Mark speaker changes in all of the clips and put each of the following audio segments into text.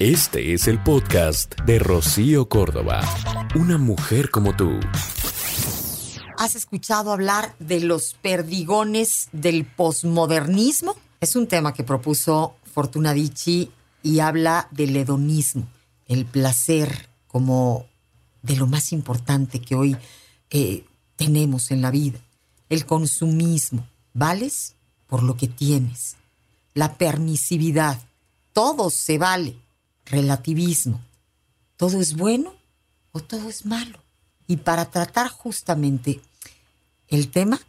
Speaker 1: Este es el podcast de Rocío Córdoba. Una mujer como tú.
Speaker 2: ¿Has escuchado hablar de los perdigones del posmodernismo? Es un tema que propuso Fortuna Dicci y habla del hedonismo, el placer como de lo más importante que hoy eh, tenemos en la vida, el consumismo, vales por lo que tienes, la permisividad, todo se vale, relativismo, todo es bueno o todo es malo. Y para tratar justamente el tema,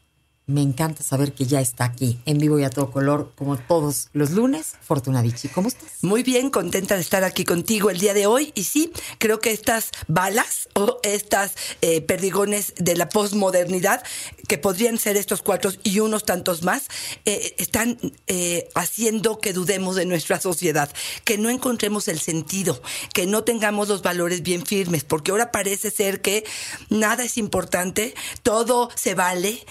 Speaker 2: me encanta saber que ya está aquí, en vivo y a todo color, como todos los lunes. Fortuna Dichi, ¿cómo estás?
Speaker 3: Muy bien, contenta de estar aquí contigo el día de hoy. Y sí, creo que estas balas o estas eh, perdigones de la posmodernidad, que podrían ser estos cuatro y unos tantos más, eh, están eh, haciendo que dudemos de nuestra sociedad, que no encontremos el sentido, que no tengamos los valores bien firmes, porque ahora parece ser que nada es importante, todo se vale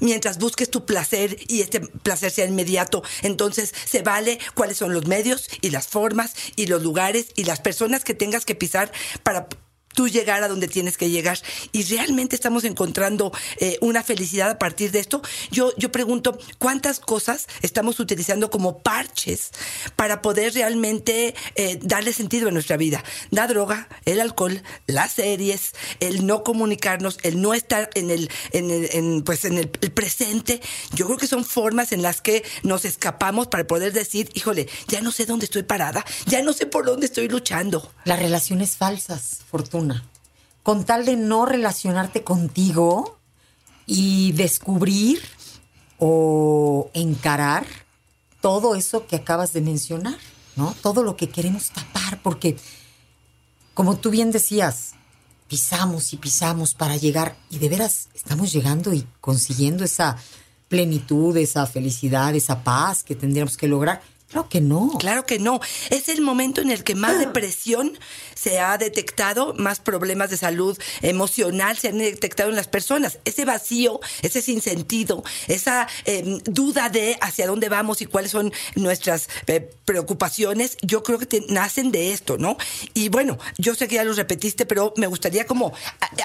Speaker 3: mientras busques tu placer y este placer sea inmediato, entonces se vale cuáles son los medios y las formas y los lugares y las personas que tengas que pisar para tú llegar a donde tienes que llegar y realmente estamos encontrando eh, una felicidad a partir de esto. Yo, yo pregunto, ¿cuántas cosas estamos utilizando como parches para poder realmente eh, darle sentido a nuestra vida? La droga, el alcohol, las series, el no comunicarnos, el no estar en el, en el, pues en el, presente. Yo creo que son formas en las que nos escapamos para poder decir, híjole, ya no sé dónde estoy parada, ya no sé por dónde estoy luchando.
Speaker 2: Las relaciones falsas, Fortuna con tal de no relacionarte contigo y descubrir o encarar todo eso que acabas de mencionar, ¿no? Todo lo que queremos tapar, porque como tú bien decías, pisamos y pisamos para llegar y de veras estamos llegando y consiguiendo esa plenitud, esa felicidad, esa paz que tendríamos que lograr. Claro que no.
Speaker 3: Claro que no. Es el momento en el que más depresión se ha detectado, más problemas de salud emocional se han detectado en las personas. Ese vacío, ese sinsentido, esa em, duda de hacia dónde vamos y cuáles son nuestras eh, preocupaciones, yo creo que nacen de esto, ¿no? Y bueno, yo sé que ya los repetiste, pero me gustaría como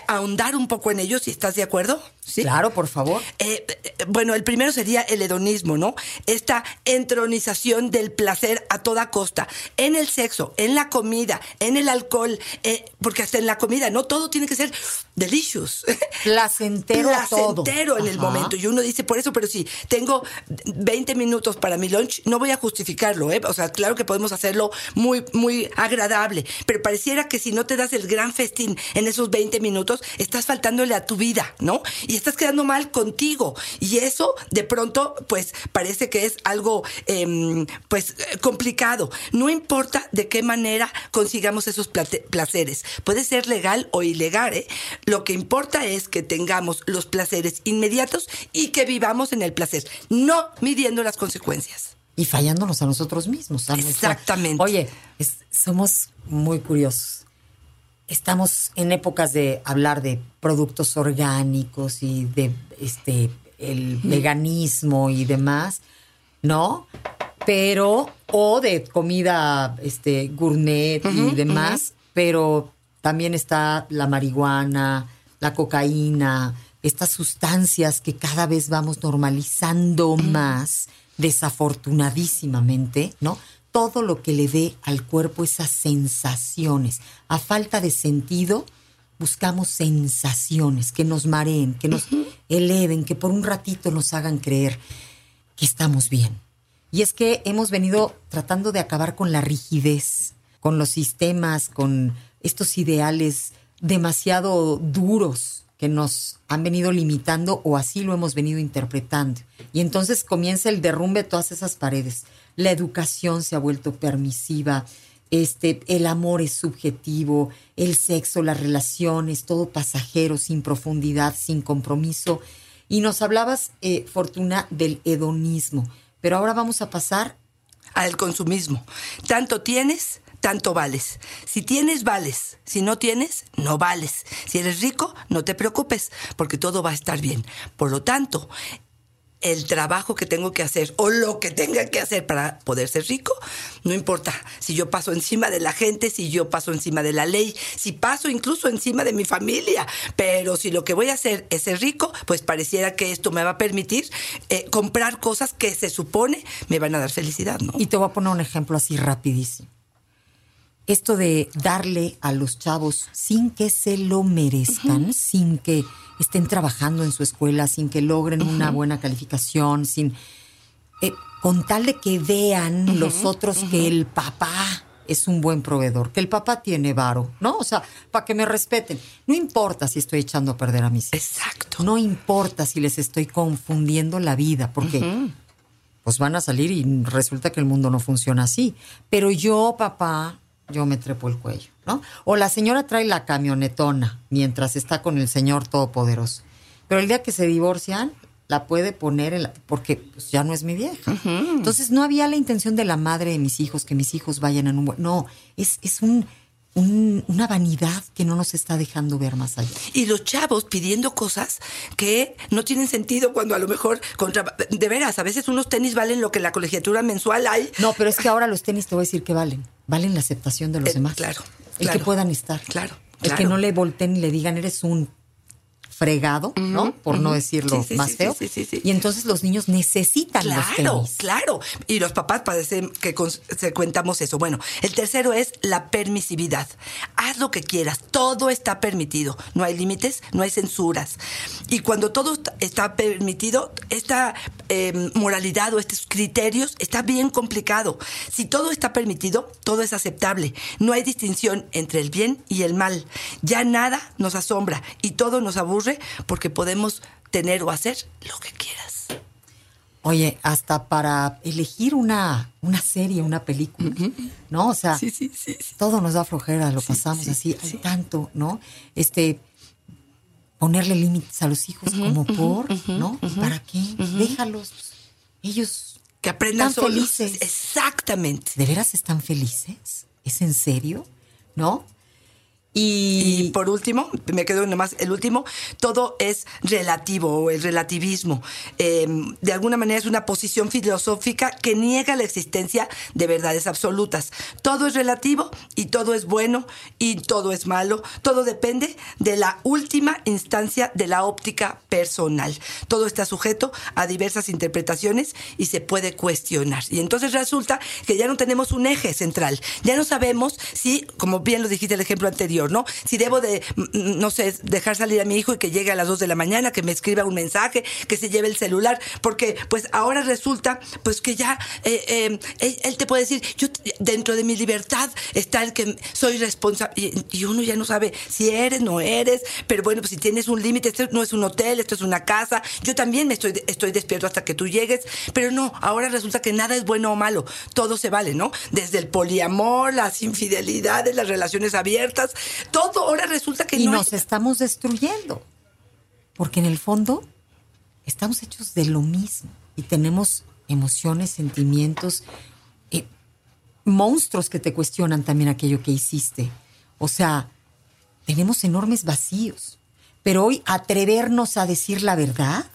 Speaker 3: ahondar un poco en ellos, si estás de acuerdo.
Speaker 2: ¿Sí? Claro, por favor.
Speaker 3: Eh, eh, bueno, el primero sería el hedonismo, ¿no? Esta entronización de del placer a toda costa, en el sexo, en la comida, en el alcohol, eh, porque hasta en la comida, no todo tiene que ser delicious.
Speaker 2: Placentero.
Speaker 3: Placentero en el momento. Y uno dice, por eso, pero si tengo 20 minutos para mi lunch, no voy a justificarlo, ¿eh? O sea, claro que podemos hacerlo muy, muy agradable, pero pareciera que si no te das el gran festín en esos 20 minutos, estás faltándole a tu vida, ¿no? Y estás quedando mal contigo. Y eso, de pronto, pues parece que es algo eh, pues eh, complicado. No importa de qué manera consigamos esos placeres. Puede ser legal o ilegal. ¿eh? Lo que importa es que tengamos los placeres inmediatos y que vivamos en el placer, no midiendo las consecuencias.
Speaker 2: Y fallándonos a nosotros mismos.
Speaker 3: Exactamente.
Speaker 2: Oye, somos muy curiosos. Estamos en épocas de hablar de productos orgánicos y de este el veganismo y demás, ¿no? Pero, o de comida este, gourmet y demás, pero también está la marihuana, la cocaína, estas sustancias que cada vez vamos normalizando más, desafortunadísimamente, ¿no? Todo lo que le dé al cuerpo esas sensaciones. A falta de sentido, buscamos sensaciones que nos mareen, que nos eleven, que por un ratito nos hagan creer que estamos bien y es que hemos venido tratando de acabar con la rigidez, con los sistemas, con estos ideales demasiado duros que nos han venido limitando o así lo hemos venido interpretando. Y entonces comienza el derrumbe de todas esas paredes. La educación se ha vuelto permisiva, este, el amor es subjetivo, el sexo, las relaciones, todo pasajero, sin profundidad, sin compromiso. Y nos hablabas, eh, Fortuna, del hedonismo. Pero ahora vamos a pasar
Speaker 3: al consumismo. Tanto tienes, tanto vales. Si tienes, vales. Si no tienes, no vales. Si eres rico, no te preocupes, porque todo va a estar bien. Por lo tanto, el trabajo que tengo que hacer o lo que tenga que hacer para poder ser rico, no importa si yo paso encima de la gente, si yo paso encima de la ley, si paso incluso encima de mi familia, pero si lo que voy a hacer es ser rico, pues pareciera que esto me va a permitir eh, comprar cosas que se supone me van a dar felicidad, ¿no?
Speaker 2: Y te voy a poner un ejemplo así rapidísimo. Esto de darle a los chavos sin que se lo merezcan, sin que estén trabajando en su escuela, sin que logren una buena calificación, sin eh, con tal de que vean los otros que el papá es un buen proveedor, que el papá tiene varo, ¿no? O sea, para que me respeten. No importa si estoy echando a perder a mis hijos.
Speaker 3: Exacto.
Speaker 2: No importa si les estoy confundiendo la vida, porque pues van a salir y resulta que el mundo no funciona así. Pero yo, papá, yo me trepo el cuello, ¿no? O la señora trae la camionetona mientras está con el señor todopoderoso. Pero el día que se divorcian, la puede poner en la, porque pues, ya no es mi vieja. Entonces no había la intención de la madre de mis hijos que mis hijos vayan en un. No, es, es un, un- una vanidad que no nos está dejando ver más allá.
Speaker 3: Y los chavos pidiendo cosas que no tienen sentido cuando a lo mejor contra de veras, a veces unos tenis valen lo que la colegiatura mensual hay.
Speaker 2: No, pero es que ahora los tenis te voy a decir que valen. Valen la aceptación de los
Speaker 3: Eh,
Speaker 2: demás.
Speaker 3: claro,
Speaker 2: El que puedan estar.
Speaker 3: Claro,
Speaker 2: El que no le volteen y le digan, eres un fregado, ¿no? Por no decirlo
Speaker 3: Sí, sí,
Speaker 2: más
Speaker 3: sí,
Speaker 2: feo.
Speaker 3: sí, sí, sí.
Speaker 2: Y entonces los niños necesitan los
Speaker 3: Claro,
Speaker 2: tenis.
Speaker 3: claro. Y los papás parecen que cuentamos eso. Bueno, el tercero es la permisividad. Haz lo que quieras, todo está permitido. No hay límites, no hay censuras. Y cuando todo está- está permitido, esta eh, moralidad o estos criterios está bien complicado. Si todo está permitido, todo es aceptable. No hay distinción entre el bien y el mal. Ya nada nos asombra y todo nos aburre porque podemos tener o hacer lo que quieras.
Speaker 2: Oye, hasta para elegir una, una serie, una película, ¿no? O sea,
Speaker 3: Sí, sí, sí, sí.
Speaker 2: todo nos da flojera, lo pasamos
Speaker 3: sí,
Speaker 2: así,
Speaker 3: sí.
Speaker 2: al tanto, ¿no? Este, ponerle límites a los hijos como por, ¿no? ¿Para qué? Déjalos. Ellos
Speaker 3: Que aprendan
Speaker 2: están
Speaker 3: solos.
Speaker 2: felices.
Speaker 3: Exactamente.
Speaker 2: ¿De veras están felices? ¿Es en serio? ¿No?
Speaker 3: Y por último, me quedo nomás el último, todo es relativo o el relativismo. Eh, de alguna manera es una posición filosófica que niega la existencia de verdades absolutas. Todo es relativo y todo es bueno y todo es malo. Todo depende de la última instancia de la óptica personal. Todo está sujeto a diversas interpretaciones y se puede cuestionar. Y entonces resulta que ya no tenemos un eje central. Ya no sabemos si, como bien lo dijiste el ejemplo anterior, ¿no? Si debo de, mm, no sé, dejar salir a mi hijo y que llegue a las 2 de la mañana, que me escriba un mensaje, que se lleve el celular, porque pues ahora resulta pues que ya eh, eh, él, te puede decir, yo dentro de mi libertad está el que soy responsable. Y, y uno ya no sabe si eres, no eres, pero bueno, pues si tienes un límite, esto no es un hotel, esto es una casa, yo también me estoy, estoy despierto hasta que tú llegues, pero no, ahora resulta que nada es bueno o malo, todo se vale, ¿no? Desde el poliamor, las infidelidades, las relaciones abiertas, todo ahora resulta que
Speaker 2: y
Speaker 3: no
Speaker 2: nos
Speaker 3: hay-
Speaker 2: estamos destruyendo. Porque en el fondo estamos hechos de lo mismo y tenemos emociones, sentimientos, eh, monstruos que te cuestionan también aquello que hiciste. O sea, tenemos enormes vacíos. Pero hoy atrevernos a decir la verdad,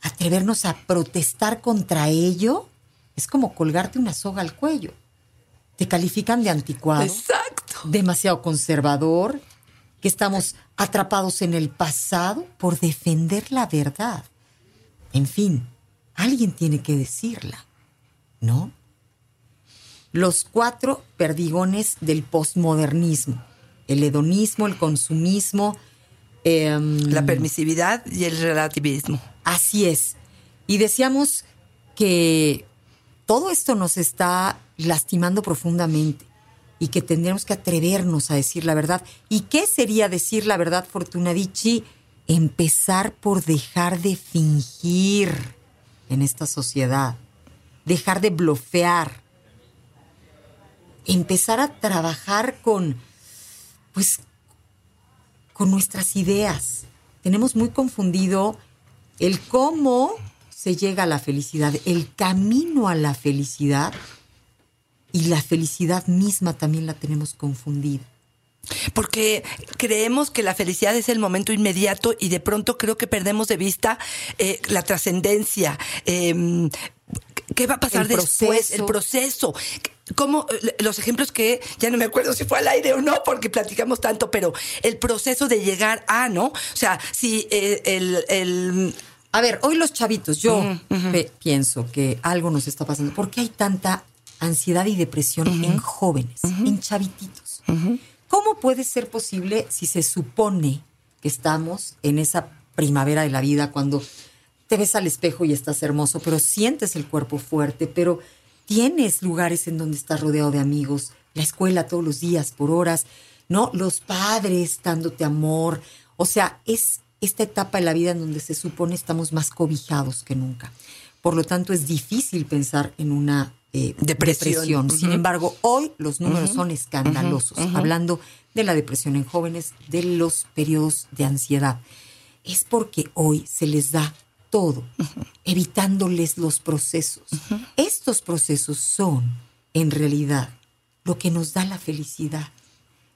Speaker 2: atrevernos a protestar contra ello, es como colgarte una soga al cuello. Te califican de anticuado
Speaker 3: Exacto.
Speaker 2: Demasiado conservador, que estamos atrapados en el pasado por defender la verdad. En fin, alguien tiene que decirla, ¿no? Los cuatro perdigones del posmodernismo, el hedonismo, el consumismo, em,
Speaker 3: La permisividad y el relativismo.
Speaker 2: Así es. Y decíamos que todo esto nos está lastimando profundamente y que tendríamos que atrevernos a decir la verdad. ¿Y qué sería decir la verdad, Fortunadici? Empezar por dejar de fingir en esta sociedad, dejar de blofear, empezar a trabajar con, pues, con nuestras ideas. Tenemos muy confundido el cómo se llega a la felicidad, el camino a la felicidad y la felicidad misma también la tenemos confundida.
Speaker 3: Porque creemos que la felicidad es el momento inmediato y de pronto creo que perdemos de vista eh, la trascendencia. Eh, ¿Qué va a pasar
Speaker 2: El
Speaker 3: después?
Speaker 2: proceso.
Speaker 3: El proceso. Como los ejemplos que ya no me acuerdo si fue al aire o no, porque platicamos tanto, pero el proceso de llegar a, ¿no? O sea, si eh, el, el-
Speaker 2: A ver, hoy los chavitos, yo pienso que algo nos está pasando. ¿Por qué hay tanta ansiedad y depresión en jóvenes, en chavititos? ¿Cómo puede ser posible si se supone que estamos en esa primavera de la vida cuando te ves al espejo y estás hermoso, pero sientes el cuerpo fuerte, pero tienes lugares en donde estás rodeado de amigos, la escuela todos los días, por horas, ¿no? Los padres dándote amor. O sea, es esta etapa de la vida en donde se supone estamos más cobijados que nunca. Por lo tanto, es difícil pensar en una eh,
Speaker 3: Depresión.
Speaker 2: Sin embargo, hoy los números son escandalosos, hablando de la depresión en jóvenes, de los periodos de ansiedad. Es porque hoy se les da todo, evitándoles los procesos. Estos procesos son, en realidad, lo que nos da la felicidad.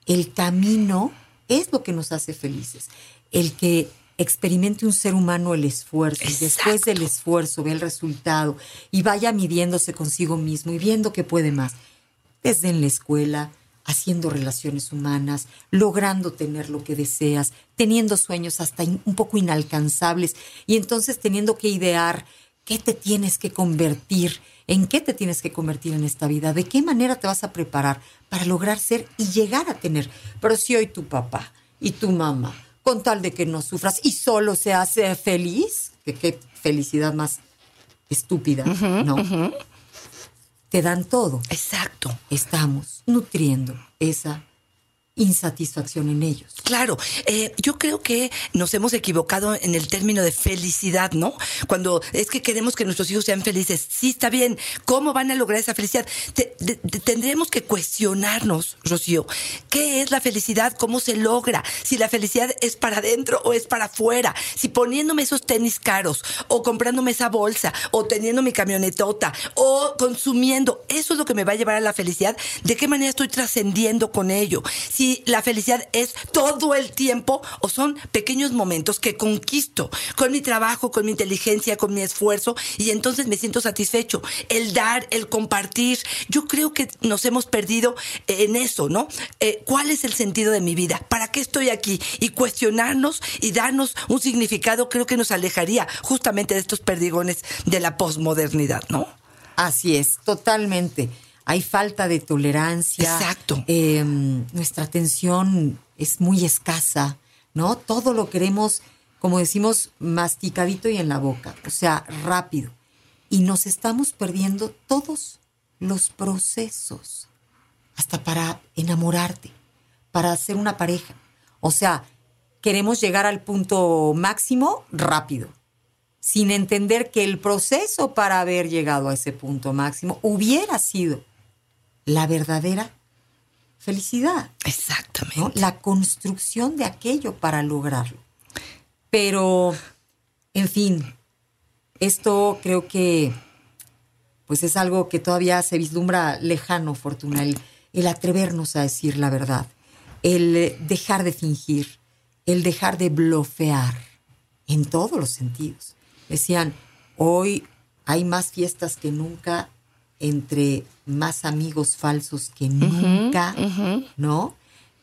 Speaker 2: El camino es lo que nos hace felices. El que experimente un ser humano el esfuerzo y después del esfuerzo ve el resultado y vaya midiéndose consigo mismo y viendo que puede más. Desde en la escuela, haciendo relaciones humanas, logrando tener lo que deseas, teniendo sueños hasta un poco inalcanzables y entonces teniendo que idear qué te tienes que convertir, en qué te tienes que convertir en esta vida, de qué manera te vas a preparar para lograr ser y llegar a tener. Pero si hoy tu papá y tu mamá, con tal de que no sufras y solo se hace feliz, que qué felicidad más estúpida, ¿no? Te dan todo
Speaker 3: Exacto.
Speaker 2: estamos nutriendo esa insatisfacción en ellos.
Speaker 3: Claro, eh, yo creo que nos hemos equivocado en el término de felicidad, ¿no? Cuando es que queremos que nuestros hijos sean felices. Sí, está bien. ¿Cómo van a lograr esa felicidad? Tendremos que cuestionarnos, Rocío, ¿qué es la felicidad? ¿Cómo se logra? Si la felicidad es para adentro o es para afuera. Si poniéndome esos tenis caros o comprándome esa bolsa o teniendo mi camionetota o consumiendo, eso es lo que me va a llevar a la felicidad. ¿De qué manera estoy trascendiendo con ello? Si la felicidad es todo el tiempo o son pequeños momentos que conquisto con mi trabajo, con mi inteligencia, con mi esfuerzo y entonces me siento satisfecho. El dar, el compartir, yo creo que nos hemos perdido en eso, ¿no? Eh, ¿Cuál es el sentido de mi vida? ¿Para qué estoy aquí? Y cuestionarnos y darnos un significado creo que nos alejaría justamente de estos perdigones de la posmodernidad, ¿no?
Speaker 2: Así es, totalmente. Hay falta de tolerancia.
Speaker 3: Exacto.
Speaker 2: Eh, nuestra atención es muy escasa, ¿no? Todo lo queremos, como decimos, masticadito y en la boca, o sea, rápido. Y nos estamos perdiendo todos los procesos, hasta para enamorarte, para hacer una pareja. O sea, queremos llegar al punto máximo rápido sin entender que el proceso para haber llegado a ese punto máximo hubiera sido la verdadera felicidad,
Speaker 3: Exactamente.
Speaker 2: ¿no? la construcción de aquello para lograrlo. Pero, en fin, esto creo que pues es algo que todavía se vislumbra lejano, Fortuna, el, el atrevernos a decir la verdad, el dejar de fingir, el dejar de blofear en todos los sentidos. Decían, hoy hay más fiestas que nunca entre más amigos falsos que nunca, ¿no?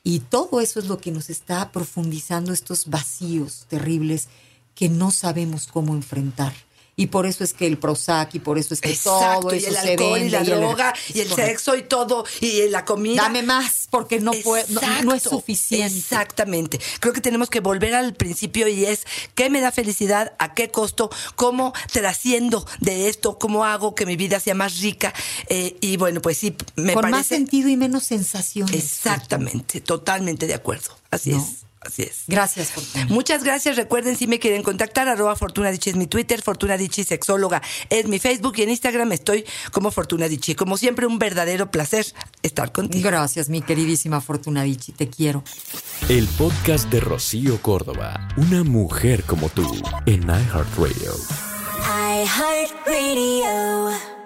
Speaker 2: Y todo eso es lo que nos está profundizando estos vacíos terribles que no sabemos cómo enfrentar. Y por eso es que el Prozac y por eso es que
Speaker 3: Exacto,
Speaker 2: todo
Speaker 3: y
Speaker 2: eso
Speaker 3: el
Speaker 2: se
Speaker 3: alcohol
Speaker 2: vende
Speaker 3: y la
Speaker 2: el-
Speaker 3: droga y el
Speaker 2: Correcto.
Speaker 3: sexo y todo y la comida.
Speaker 2: Dame más porque no puedo, no, no es suficiente.
Speaker 3: Exactamente. Creo que tenemos que volver al principio y es qué me da felicidad, a qué costo, cómo trasciendo de esto, cómo hago que mi vida sea más rica. Eh, y bueno, pues sí, me
Speaker 2: Con
Speaker 3: parece.
Speaker 2: más sentido y menos sensaciones.
Speaker 3: Exactamente, totalmente de acuerdo. Así
Speaker 2: No.
Speaker 3: es, así es.
Speaker 2: Gracias, Fortuna.
Speaker 3: Muchas gracias. Recuerden, si me quieren contactar, arroba Fortuna Dichi es mi Twitter, Fortuna Dichi Sexóloga es mi Facebook y en Instagram estoy como Fortuna Dichi. Como siempre, un verdadero placer estar contigo.
Speaker 2: Gracias, mi queridísima Fortuna Dichi, te quiero.
Speaker 1: El podcast de Rocío Córdoba, una mujer como tú, en iHeartRadio.
Speaker 4: iHeartRadio.